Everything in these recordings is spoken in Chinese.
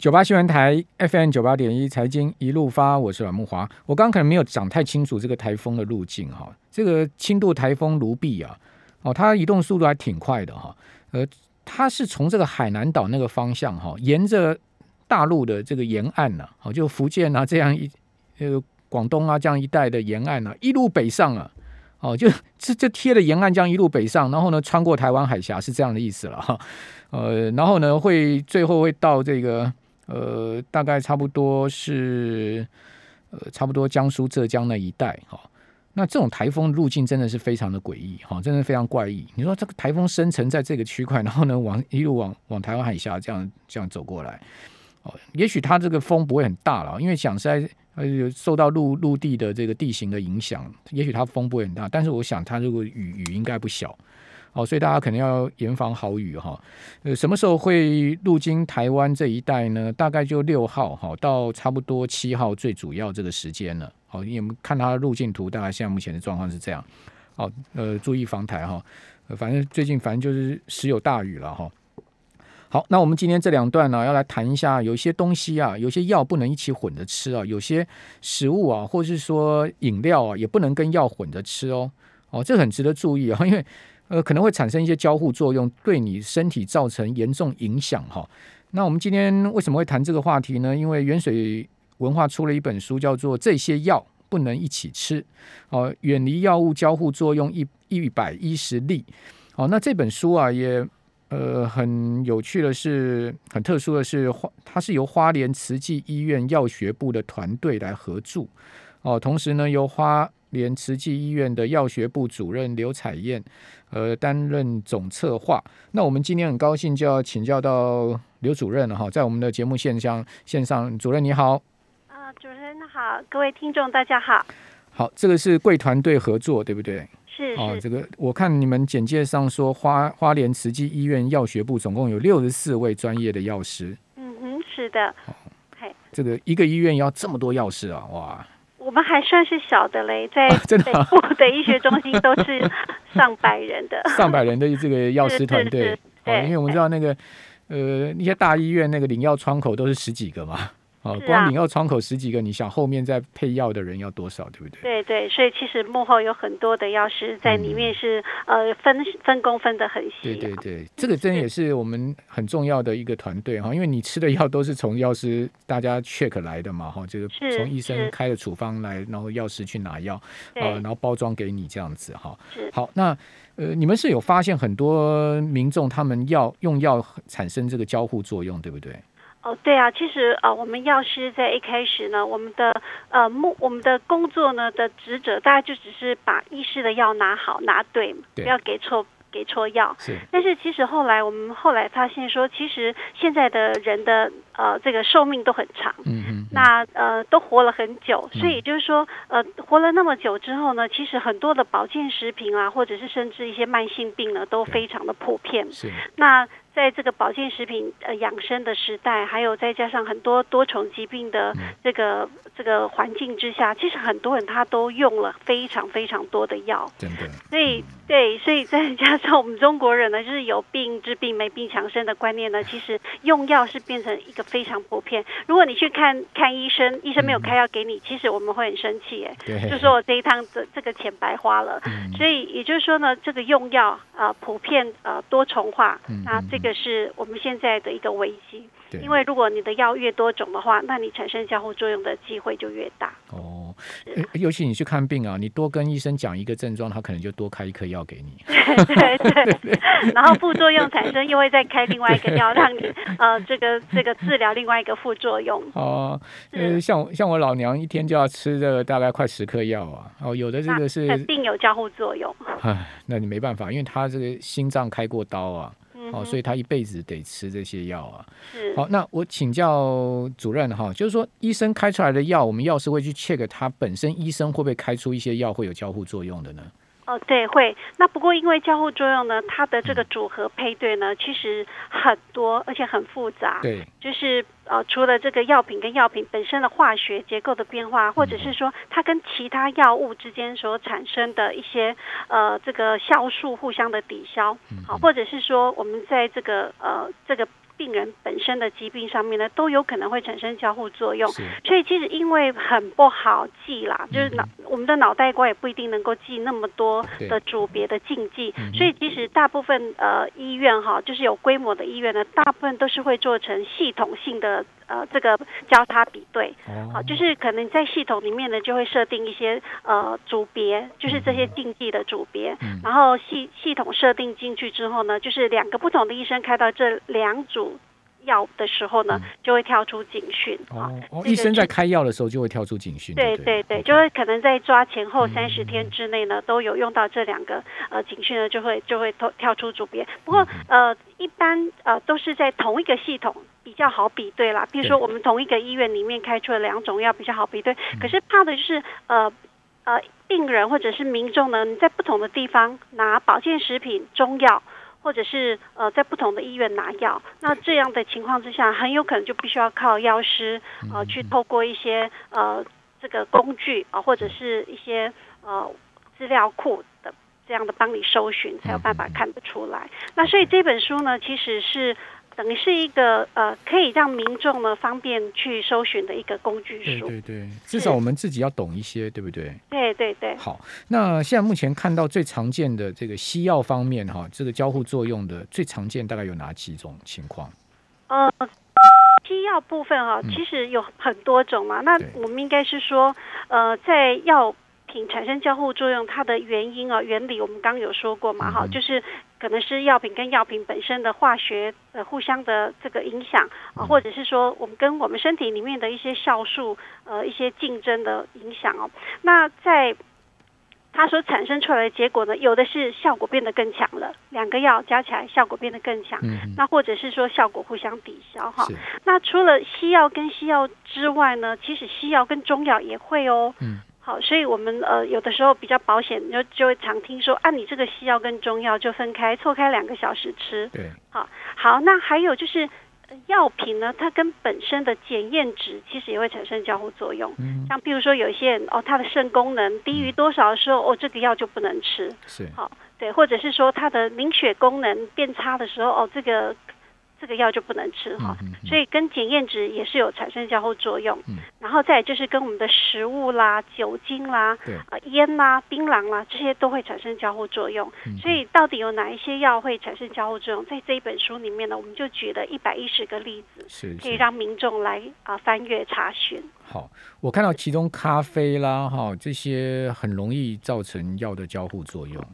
九八新闻台 FM 九八点一财经一路发，我是阮木华。我刚可能没有讲太清楚这个台风的路径哈，这个轻度台风卢碧啊，哦，它移动速度还挺快的哈，呃，它是从这个海南岛那个方向哈，沿着大陆的这个沿岸呢，哦，就福建啊这样一呃广东啊这样一带的沿岸呢，一路北上啊。哦，就这这贴着沿岸这样一路北上，然后呢，穿过台湾海峡是这样的意思了哈。呃，然后呢，会最后会到这个呃，大概差不多是呃，差不多江苏、浙江那一带哈。那这种台风路径真的是非常的诡异哈，真的非常怪异。你说这个台风生成在这个区块，然后呢，往一路往往台湾海峡这样这样走过来，哦，也许它这个风不会很大了，因为讲实在。呃，受到陆陆地的这个地形的影响，也许它风不会很大，但是我想它如果雨雨应该不小，哦，所以大家可能要严防好雨哈。呃，什么时候会路经台湾这一带呢？大概就六号哈，到差不多七号最主要这个时间了。好，你们看它的路径图，大概现在目前的状况是这样。好，呃，注意防台哈。反正最近反正就是时有大雨了哈。好，那我们今天这两段呢，要来谈一下，有些东西啊，有些药不能一起混着吃啊，有些食物啊，或是说饮料啊，也不能跟药混着吃哦。哦，这很值得注意啊，因为呃，可能会产生一些交互作用，对你身体造成严重影响哈。那我们今天为什么会谈这个话题呢？因为元水文化出了一本书，叫做《这些药不能一起吃》，哦，远离药物交互作用一一百一十例。哦，那这本书啊，也。呃，很有趣的是，很特殊的是，花它是由花莲慈济医院药学部的团队来合著哦，同时呢，由花莲慈济医院的药学部主任刘彩燕呃担任总策划。那我们今天很高兴就要请教到刘主任了哈，在我们的节目线上线上，主任你好。啊，主任好，各位听众大家好。好，这个是贵团队合作，对不对？是哦，这个我看你们简介上说，花花莲慈济医院药学部总共有六十四位专业的药师。嗯哼，是的。嘿，这个一个医院要这么多药师啊，哇！我们还算是小的嘞，在北部的医学中心都是 上百人的，上百人的这个药师团队。对，因为我们知道那个呃，一些大医院那个领药窗口都是十几个嘛。哦，光你要窗口十几个，你想后面再配药的人要多少，对不对？对对，所以其实幕后有很多的药师在里面是呃分分工分的很细。对对对，这个真也是我们很重要的一个团队哈，因为你吃的药都是从药师大家 check 来的嘛哈，就是从医生开的处方来，然后药师去拿药，呃，然后包装给你这样子哈。好，那呃，你们是有发现很多民众他们药用药产生这个交互作用，对不对？哦，对啊，其实呃，我们药师在一开始呢，我们的呃目我们的工作呢的职责，大概就只是把医师的药拿好拿对，不要给错给错药。是。但是其实后来我们后来发现说，其实现在的人的呃这个寿命都很长，嗯嗯，那呃都活了很久，所以就是说呃活了那么久之后呢，其实很多的保健食品啊，或者是甚至一些慢性病呢，都非常的普遍。是。那在这个保健食品呃养生的时代，还有再加上很多多重疾病的这个这个环境之下，其实很多人他都用了非常非常多的药，真的。所以对，所以再加上我们中国人呢，就是有病治病，没病强身的观念呢，其实用药是变成一个非常普遍。如果你去看看医生，医生没有开药给你，其实我们会很生气，哎，就说我这一趟这这个钱白花了。所以也就是说呢，这个用药啊普遍呃多重化，那这。这个是我们现在的一个危机，因为如果你的药越多种的话，那你产生交互作用的机会就越大。哦，尤其你去看病啊，你多跟医生讲一个症状，他可能就多开一颗药给你。对对对，然后副作用产生又会再开另外一个药，让你 呃这个这个治疗另外一个副作用。哦，呃，像像我老娘一天就要吃这个大概快十颗药啊。哦，有的这个是肯定有交互作用。唉，那你没办法，因为他这个心脏开过刀啊。哦，所以他一辈子得吃这些药啊。好，那我请教主任哈，就是说医生开出来的药，我们药师会去 check 他本身医生会不会开出一些药会有交互作用的呢？哦，对，会。那不过因为交互作用呢，它的这个组合配对呢，其实很多，而且很复杂。对，就是呃，除了这个药品跟药品本身的化学结构的变化，或者是说它跟其他药物之间所产生的一些呃这个酵素互相的抵消，好，或者是说我们在这个呃这个。病人本身的疾病上面呢，都有可能会产生交互作用。所以其实因为很不好记啦，就是脑、嗯我们的脑袋瓜也不一定能够记那么多的组别的禁忌。所以其实大部分呃医院哈，就是有规模的医院呢，大部分都是会做成系统性的呃这个交叉比对。哦，好，就是可能在系统里面呢，就会设定一些呃组别，就是这些禁忌的组别，嗯然后系系统设定进去之后呢，就是两个不同的医生开到这两组药的时候呢，就会跳出警讯哦医生在是开药的时候就会跳出警讯，对对对对，就会可能在抓前后嗯三十天之内呢，都有用到这两个呃警讯呢，就会就会跳跳出组别。不过呃，一般呃都是在同一个系统比较好比对啦。比如说我们同一个医院里面开出了两种药比较好比对，嗯可是怕的就是呃。呃，病人或者是民众呢，你在不同的地方拿保健食品、中药，或者是呃在不同的医院拿药，那这样的情况之下，很有可能就必须要靠药师呃去透过一些呃这个工具啊、或者是一些呃资料库的这样的帮你搜寻，才有办法看得出来。那所以这本书呢，其实是。等于是一个呃，可以让民众呢方便去搜寻的一个工具书。对对对，至少我们自己要懂一些，对不对？对对对。好，那现在目前看到最常见的这个西药方面哈，这个交互作用的最常见大概有哪几种情况？呃，西药部分哈、嗯其实有很多种嘛。那我们应该是说，呃，在药品产生交互作用，它的原因啊、原理，我们刚刚有说过嘛，哈、嗯就是可能是药品跟药品本身的化学呃互相的这个影响啊、嗯或者是说我们跟我们身体里面的一些酵素呃一些竞争的影响哦。那在它所产生出来的结果呢，有的是效果变得更强了，两个药加起来效果变得更强，嗯，那或者是说效果互相抵消哈。那除了西药跟西药之外呢，其实西药跟中药也会哦。嗯，好，所以我们呃有的时候比较保险，就就会常听说啊，你这个西药跟中药就分开错开两个小时吃。对，好，好那还有就是呃药品呢，它跟本身的检验值其实也会产生交互作用。嗯，像比如说有一些人哦，他的肾功能低于多少的时候，哦，这个药就不能吃。是，好，对，或者是说他的凝血功能变差的时候，哦，这个这个药就不能吃哈。嗯嗯所以跟检验值也是有产生交互作用。嗯然后再就是跟我们的食物啦、酒精啦、对，呃烟啦、槟榔啦，这些都会产生交互作用。嗯所以到底有哪一些药会产生交互作用？在这一本书里面呢，我们就举了一百一十个例子，是是。可以让民众来啊、翻阅查询。好，我看到其中咖啡啦，哈，这些很容易造成药的交互作用。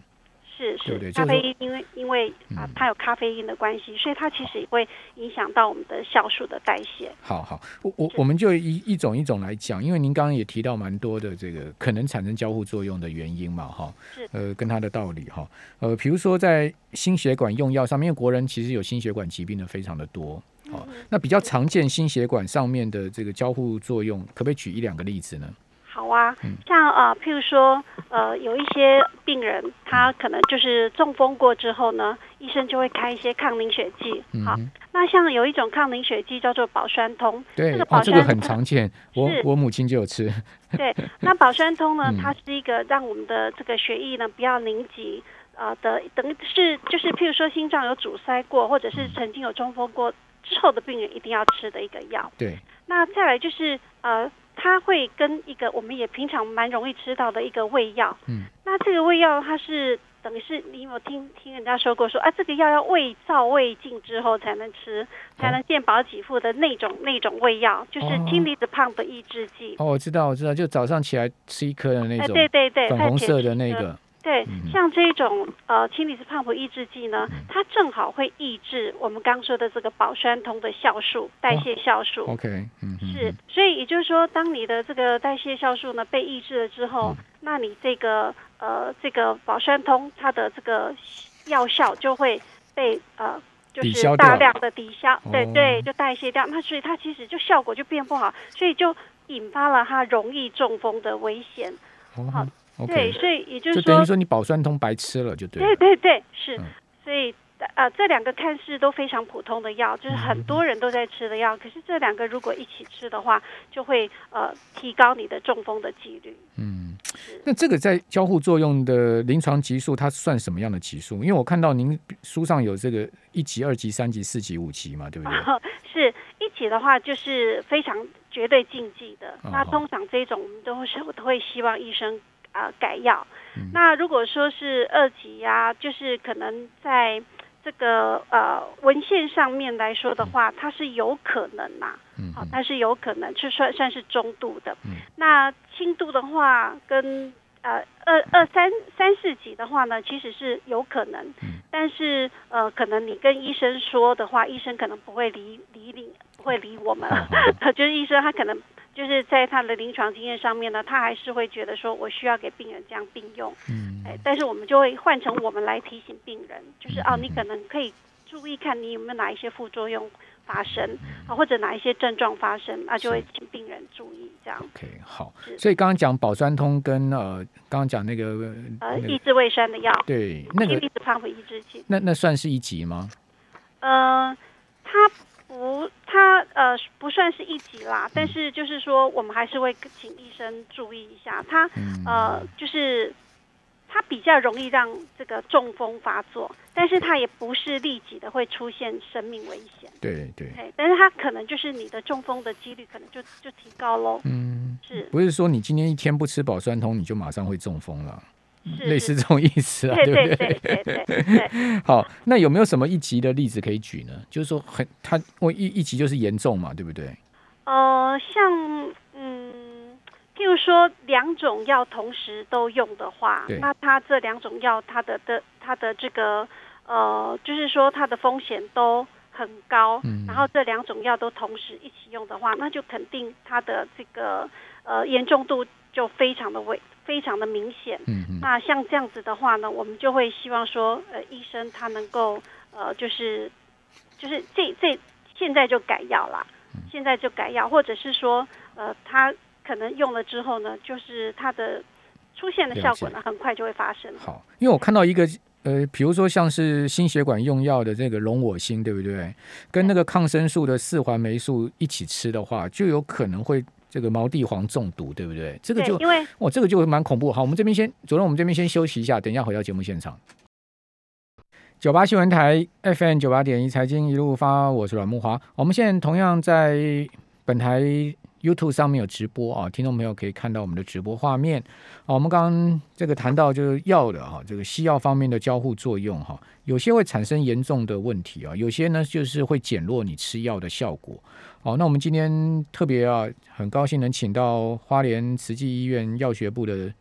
是对对是，咖啡因因为因为啊嗯它有咖啡因的关系，所以它其实也会影响到我们的酵素的代谢。好好，我我我们就一一种一种来讲，因为您刚刚也提到蛮多的这个可能产生交互作用的原因嘛，哈是，呃，跟它的道理哈，呃，比如说在心血管用药上面，因为国人其实有心血管疾病的非常的多，好、嗯。那比较常见心血管上面的这个交互作用，可不可以举一两个例子呢？好啊。嗯，像呃，譬如说，呃，有一些病人他可能就是中风过之后呢，医生就会开一些抗凝血剂。好，嗯，那像有一种抗凝血剂叫做保栓通，对这个，保哦，这个很常见，我我母亲就有吃，对，那保栓通呢嗯，它是一个让我们的这个血液呢不要凝集。呃的，等于是就是，譬如说心脏有阻塞过，或者是曾经有中风过之后的病人一定要吃的一个药。对，那再来就是呃，它会跟一个我们也平常蛮容易吃到的一个胃药。嗯。那这个胃药它是等于是你有听听人家说过说啊，这个药要胃燥胃镜之后才能吃，才能健保给付的那种那种胃药，就是哦氢离子胖的抑制剂。哦，我知道，我知道，就早上起来吃一颗的那哎，种对对对，粉红色的那个，对嗯，像这种呃氢离子胖抑制剂呢，它正好会抑制我们刚说的这个保栓通的酵素代谢酵素。OK，嗯嗯，是嗯，所以也就是说，当你的这个代谢酵素呢被抑制了之后，嗯。那你这个呃这个保栓通它的这个药效就会被呃就是大量的抵消，对哦。对，就代谢掉。那所以它其实就效果就变不好，所以就引发了它容易中风的危险。好哦对所以也就就是等于说你保酸通白吃了就对了对，对对，是，嗯所以呃，这两个看似都非常普通的药，就是很多人都在吃的药，可是这两个如果一起吃的话，就会呃提高你的中风的几率。嗯，那这个在交互作用的临床级数，它算什么样的级数？因为我看到您书上有这个一级、二级、三级、四级、五级嘛，对不对？是一级的话，就是非常绝对禁忌的。那通常这种我们都是都会希望医生啊改药。那如果说是二级呀，就是可能在这个呃文献上面来说的话，它是有可能呐，好，它是有可能是算算是中度的。那轻度的话，跟呃二二三三四级的话呢，其实是有可能，但是呃可能你跟医生说的话，医生可能不会理理你，不会理我们，就是医生他可能。就是在他的临床经验上面呢，他还是会觉得说我需要给病人这样并用，嗯，哎，但是我们就会换成我们来提醒病人，就是哦，你可能可以注意看你有没有哪一些副作用发生啊，或者哪一些症状发生，那就会请病人注意这样。OK，好，所以刚刚讲保酸通跟呃，刚刚讲那个呃抑制胃酸的药，对，那个抑制胖抑制剂，那那算是一级吗？呃，它。不，它呃不算是一级啦，但是就是说，我们还是会请医生注意一下，它呃就是它比较容易让这个中风发作，但是它也不是立即的会出现生命危险。对对。但是它可能就是你的中风的几率可能就就提高喽。嗯，是不是说你今天一天不吃饱酸通，你就马上会中风了？类似这种意思啊，对不对？对对对对。好，那有没有什么一级的例子可以举呢？就是说，很他我一一级就是严重嘛，对不对？呃，像嗯，譬如说两种药同时都用的话，那它这两种药它的的它的这个呃，就是说它的风险都很高。嗯。然后这两种药都同时一起用的话，那就肯定它的这个呃严重度就非常的危。非常的明显，嗯那像这样子的话呢，我们就会希望说，呃，医生他能够，呃，就是，就是这这现在就改药啦，现在就改药，或者是说，呃，他可能用了之后呢，就是他的出现的效果呢，很快就会发生。好，因为我看到一个，呃，比如说像是心血管用药的这个龙我心，对不对？跟那个抗生素的四环霉素一起吃的话，就有可能会。这个毛地黄中毒，对不对？这个就因为哇，这个就蛮恐怖。好，我们这边先主任，我们这边先休息一下，等一下回到节目现场。九八新闻台 FM 九八点一财经一路发，我是阮木华。我们现在同样在本台 YouTube 上面有直播啊，听众朋友可以看到我们的直播画面。好，我们刚刚这个谈到就是药的哈，这个西药方面的交互作用哈，有些会产生严重的问题啊，有些呢就是会减弱你吃药的效果。好，那我们今天特别啊，很高兴能请到花莲慈济医院药学部的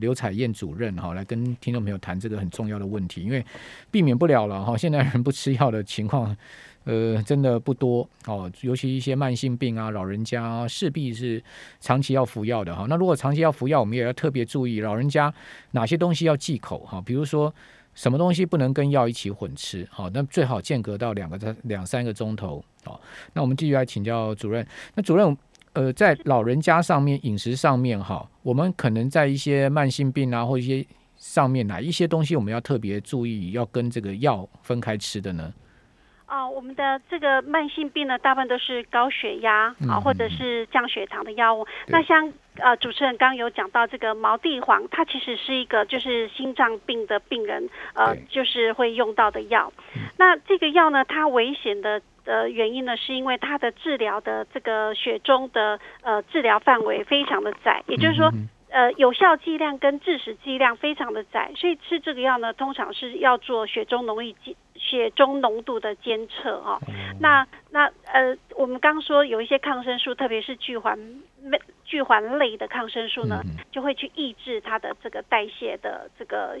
刘彩燕主任哈，来跟听众朋友谈这个很重要的问题，因为避免不了了哈，现在人不吃药的情况，呃，真的不多哦，尤其一些慢性病啊，老人家势必是长期要服药的哈。那如果长期要服药，我们也要特别注意老人家哪些东西要忌口哈，比如说。什么东西不能跟药一起混吃？好，那最好间隔到两个两三个钟头。好，那我们继续来请教主任。那主任，呃，在老人家上面饮食上面，哈，我们可能在一些慢性病啊，或一些上面哪一些东西我们要特别注意，要跟这个药分开吃的呢？啊，我们的这个慢性病呢，大部分都是高血压啊，或者是降血糖的药物。那像呃，主持人刚刚有讲到这个毛地黄，它其实是一个就是心脏病的病人呃，就是会用到的药。那这个药呢，它危险的的原因呢，是因为它的治疗的这个血中的呃治疗范围非常的窄，也就是说。呃，有效剂量跟致死剂量非常的窄，所以吃这个药呢，通常是要做血中浓郁剂血中浓度的监测哦。那那呃，我们刚说有一些抗生素，特别是聚环类聚环类的抗生素呢，就会去抑制它的这个代谢的这个。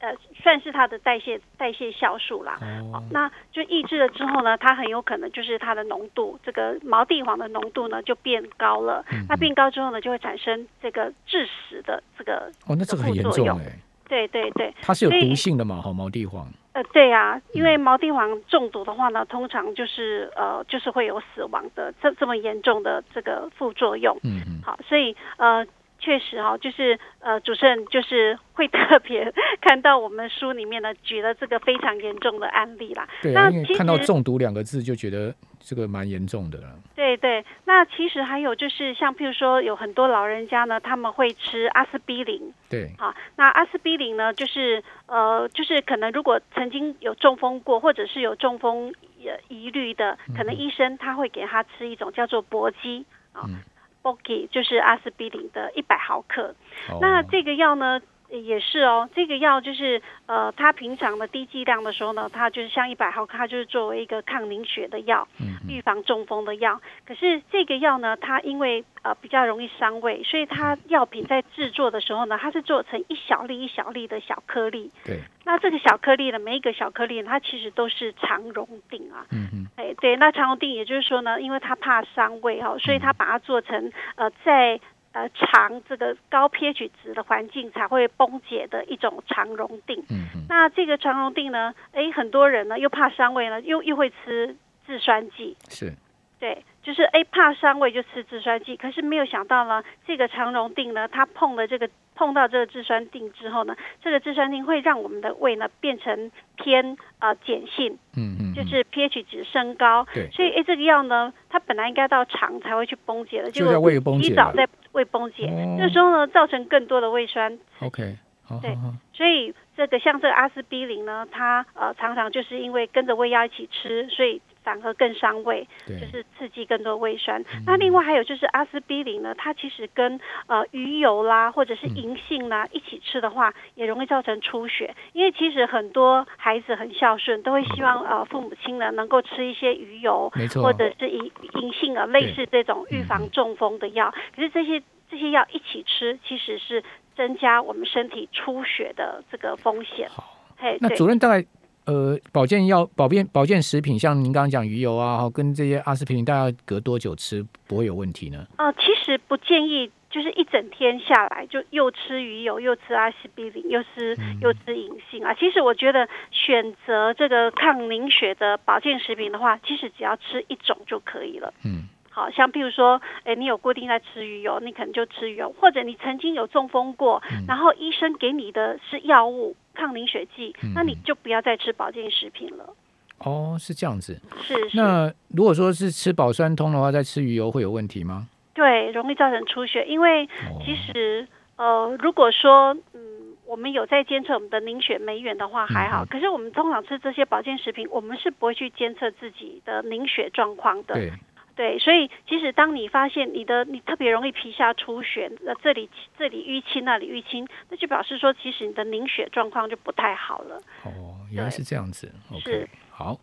呃，算是它的代谢代谢酵素啦，哦，那就抑制了之后呢，它很有可能就是它的浓度，这个毛地黄的浓度呢就变高了。那变高之后呢，就会产生这个致死的这个哦，那这个很严重哎。对对对，它是有毒性的嘛？哈，毛地黄。呃，对啊，因为毛地黄中毒的话呢，通常就是呃，就是会有死亡的这这么严重的这个副作用。嗯嗯。好，所以呃。确实哈，就是呃，主持人就是会特别 看到我们书里面呢举了这个非常严重的案例啦。对啊，因为看到中毒两个字就觉得这个蛮严重的了。对对，那其实还有就是像譬如说有很多老人家呢，他们会吃阿司匹林。对，好，那阿司匹林呢，就是呃，就是可能如果曾经有中风过，或者是有中风疑虑的，可能医生他会给他吃一种叫做搏击啊 b o g i 就是阿司匹林的一百毫克。那这个药呢？也是哦，这个药就是呃，它平常的低剂量的时候呢，它就是像一百毫克，它就是作为一个抗凝血的药，预防中风的药。可是这个药呢，它因为呃比较容易伤胃，所以它药品在制作的时候呢，它是做成一小粒一小粒的小颗粒。对。那这个小颗粒呢，每一个小颗粒它其实都是肠溶定啊。嗯嗯。哎，对，那肠溶定也就是说呢，因为它怕伤胃哈，所以它把它做成呃在。呃，肠这个高 pH 值的环境才会崩解的一种肠溶定。嗯嗯。那这个肠溶定呢，哎，很多人呢又怕伤胃呢，又又会吃制酸剂。是。对，就是哎怕伤胃就吃制酸剂，可是没有想到呢，这个肠溶定呢，它碰了这个碰到这个制酸定之后呢，这个制酸定会让我们的胃呢变成偏呃碱性。嗯嗯。就是 pH 值升高。对。所以哎，这个药呢，它本来应该到肠才会去崩解的，就在胃崩解。提早在胃崩解，这时候呢，造成更多的胃酸。OK，对，所以这个像这个阿司匹林呢，它呃常常就是因为跟着胃药一起吃，所以。反而更伤胃，就是刺激更多胃酸。那另外还有就是阿司匹林呢，它其实跟呃鱼油啦，或者是银杏啦一起吃的话，也容易造成出血。因为其实很多孩子很孝顺，都会希望呃父母亲呢能够吃一些鱼油，或者是银银杏啊，类似这种预防中风的药。可是这些这些药一起吃，其实是增加我们身体出血的这个风险。好，嘿，那主任大概。呃，保健药、保健保健食品，像您刚刚讲鱼油啊，跟这些阿司匹林，大概隔多久吃不会有问题呢？哦，其实不建议，就是一整天下来就又吃鱼油，又吃阿司匹林，又吃又吃银杏啊。其实我觉得选择这个抗凝血的保健食品的话，其实只要吃一种就可以了。嗯，好像譬如说，哎，你有固定在吃鱼油，你可能就吃鱼油，或者你曾经有中风过，然后医生给你的是药物。抗凝血剂，那你就不要再吃保健食品了。哦，是这样子。是。那如果说是吃保酸通的话，再吃鱼油会有问题吗？对，容易造成出血。因为其实呃，如果说嗯，我们有在监测我们的凝血酶原的话还好。可是我们通常吃这些保健食品，我们是不会去监测自己的凝血状况的。对。所以其实当你发现你的你特别容易皮下出血，那这里这里淤青那里淤青，那就表示说其实你的凝血状况就不太好了。哦，原来是这样子。OK，好，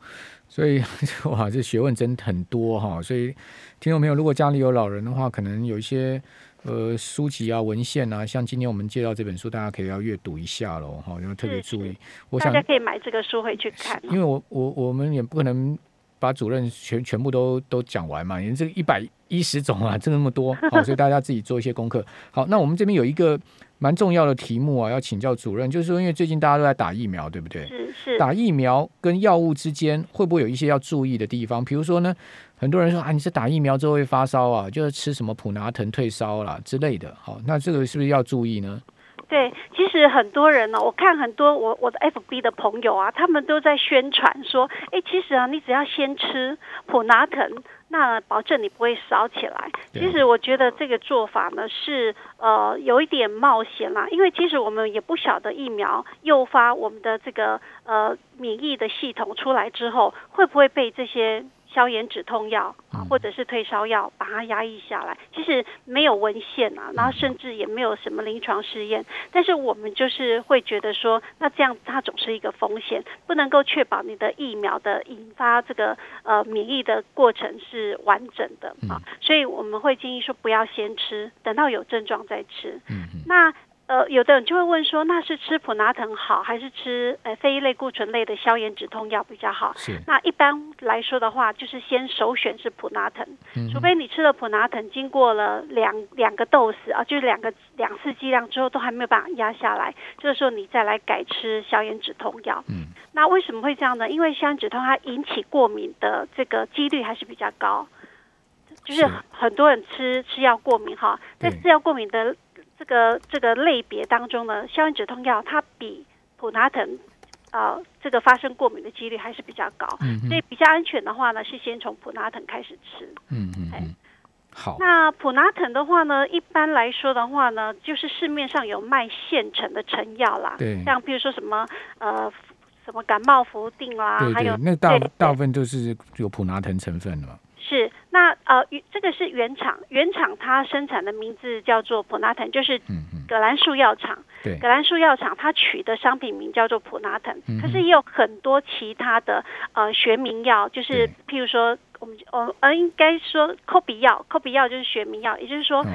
所以 哇，这学问真很多哈。所以听众朋友，如果家里有老人的话，可能有一些呃书籍啊、文献啊，像今天我们介绍这本书，大家可以要阅读一下喽哈，要特别注意。我想大家可以买这个书回去看，因为我我我们也不可能。把主任全全部都都讲完嘛？因为这个一百一十种啊，这那么多，好，所以大家自己做一些功课。好，那我们这边有一个蛮重要的题目啊，要请教主任，就是说，因为最近大家都在打疫苗，对不对？是是。打疫苗跟药物之间会不会有一些要注意的地方？比如说呢，很多人说啊，你是打疫苗之后会发烧啊，就是吃什么普拿疼退烧啦之类的。好，那这个是不是要注意呢？对，其实很多人呢，我看很多我我的 FB 的朋友啊，他们都在宣传说，哎，其实啊，你只要先吃普拿疼，那保证你不会烧起来。其实我觉得这个做法呢是呃有一点冒险啦，因为其实我们也不晓得疫苗诱发我们的这个呃免疫的系统出来之后，会不会被这些。消炎止痛药啊，或者是退烧药，把它压抑下来。其实没有文献啊，然后甚至也没有什么临床试验。但是我们就是会觉得说，那这样它总是一个风险，不能够确保你的疫苗的引发这个呃免疫的过程是完整的啊。所以我们会建议说，不要先吃，等到有症状再吃。嗯嗯。那。呃，有的人就会问说，那是吃普拿疼好，还是吃呃非类固醇类的消炎止痛药比较好？是。那一般来说的话，就是先首选是普拿疼，除非你吃了普拿疼，经过了两两个 dose 啊，就是两个两次剂量之后都还没有办法压下来，这个时候你再来改吃消炎止痛药。嗯。那为什么会这样呢？因为消炎止痛它引起过敏的这个几率还是比较高，就是很多人吃吃药过敏哈，在吃药过敏的。这个这个类别当中呢，消炎止痛药它比普拿疼呃这个发生过敏的几率还是比较高。嗯所以比较安全的话呢，是先从普拿疼开始吃。嗯嗯嗯，好，那普拿疼的话呢，一般来说的话呢，就是市面上有卖现成的成药啦，对。像比如说什么呃什么感冒福定啦，对还有，那大大部分都是有普拿疼成分的嘛。呃原这个是原厂，原厂它生产的名字叫做普拿腾，就是葛兰素药厂。对。葛兰素药厂它取的商品名叫做普拿腾，嗯可是也有很多其他的呃学名药，就是譬如说我们呃呃应该说口鼻药，口鼻药就是学名药，也就是说。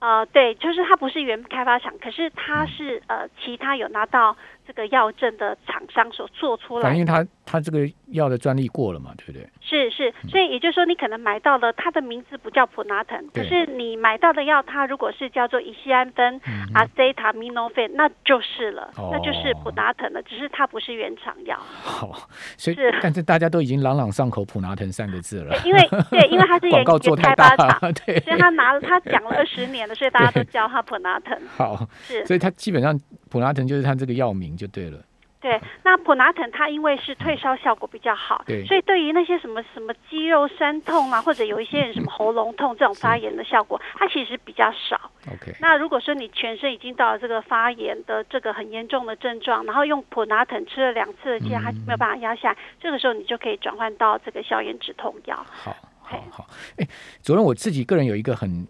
呃，对，就是它不是原开发厂，可是它嗯。是、呃其他有拿到这个药证的厂商所做出来反正它它这个药的专利过了嘛，对不对？是是，所以也就是说，你可能买到了它的名字不叫普拿疼，可是你买到的药，它如果是叫做乙酰氨酚、嗯。阿塞塔米诺芬，那就是了，哦。那就是普拿疼了，只是它不是原厂药，好，所以是。但是大家都已经朗朗上口普拿疼三个字了，因为对，因为它是 广原原告做太大开发厂，了，对，所以他拿了他讲了二十年了，所以大家都叫他普拿疼，好，是。所以他基本上普拿疼就是他这个药名就对了。对，那普拿疼它因为是退烧效果比较好，对所以对于那些什么什么肌肉酸痛啊，或者有一些人什么喉咙痛这种发炎的效果，它其实比较少。OK，那如果说你全身已经到了这个发炎的这个很严重的症状，然后用普拿疼吃了两次的剂，还是没有办法压下来，这个时候你就可以转换到这个消炎止痛药。好，好，好。哎，主任，我自己个人有一个很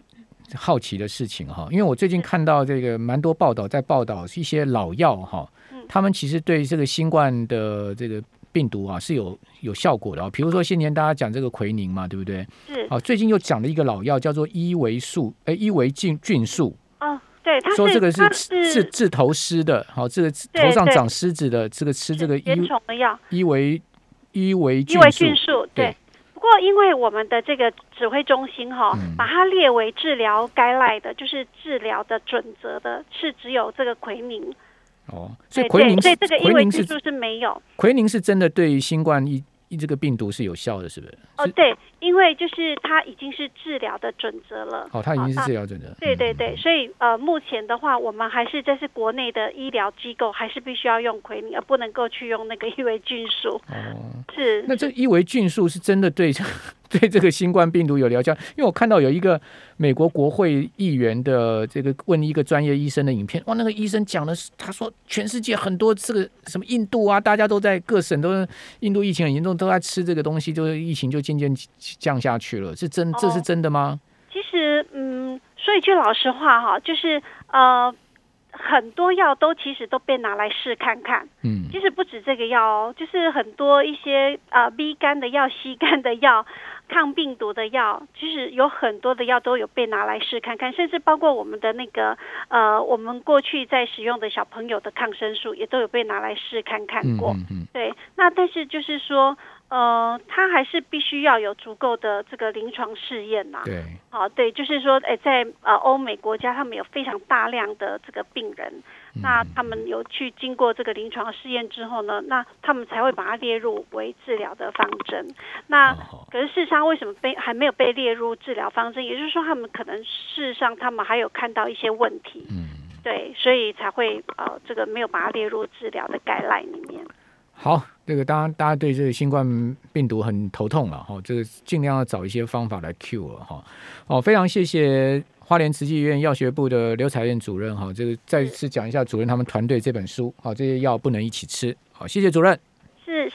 好奇的事情哈，因为我最近看到这个蛮多报道在报道一些老药哈嗯，他们其实对这个新冠的这个病毒啊是有有效果的啊。比如说先前大家讲这个奎宁嘛，对不对？是，啊，最近又讲了一个老药叫做伊维素，哎，伊维菌菌素，哦，对，它是说这个是治是治头虱的，好，这个头上长虱子的，这个吃这个是原伊虫的药。伊维伊维伊菌素维菌，素，对对。不过，因为我们的这个指挥中心哈、嗯把它列为治疗该赖的，就是治疗的准则的，是只有这个奎宁。哦，所以奎宁是这个伊奎宁是维菌素是没有。奎宁是真的对于新冠一一这个病毒是有效的，是不是？哦，对，因为就是它已经是治疗的准则了。哦，它已经是治疗准的。嗯对对对，所以呃，目前的话，我们还是这是国内的医疗机构，还是必须要用奎宁，而不能够去用那个 伊维菌素。哦，是，那这伊维菌素是真的对 对这个新冠病毒有疗效？因为我看到有一个美国国会议员的这个问一个专业医生的影片，哇，那个医生讲的是，他说全世界很多这个什么印度啊，大家都在各省都印度疫情很严重，都在吃这个东西，就是疫情就渐渐降下去了，是真这是哦真的吗？其实，嗯，说一句老实话哈，就是呃，很多药都其实都被拿来试看看。嗯，其实不止这个药哦，就是很多一些呃 B 肝的药、C 肝的药、抗病毒的药，其实有很多的药都有被拿来试看看，甚至包括我们的那个呃，我们过去在使用的小朋友的抗生素，也都有被拿来试看看过。嗯嗯嗯，对，那但是就是说，呃，它还是必须要有足够的这个临床试验呐、对，好，对，就是说，哎，在呃欧美国家，他们有非常大量的这个病人，嗯那他们有去经过这个临床试验之后呢，那他们才会把它列入为治疗的方针。那哦可是事实上，为什么被还没有被列入治疗方针？也就是说，他们可能事实上他们还有看到一些问题，嗯。对，所以才会呃这个没有把它列入治疗的概览里面。好，这个当然大家对这个新冠病毒很头痛了哈，这个尽量要找一些方法来 cure 了哈。哦，非常谢谢花莲慈济医院药学部的刘彩燕主任哈，这个再次讲一下主任他们团队这本书，好，这些药不能一起吃，好，谢谢主任。是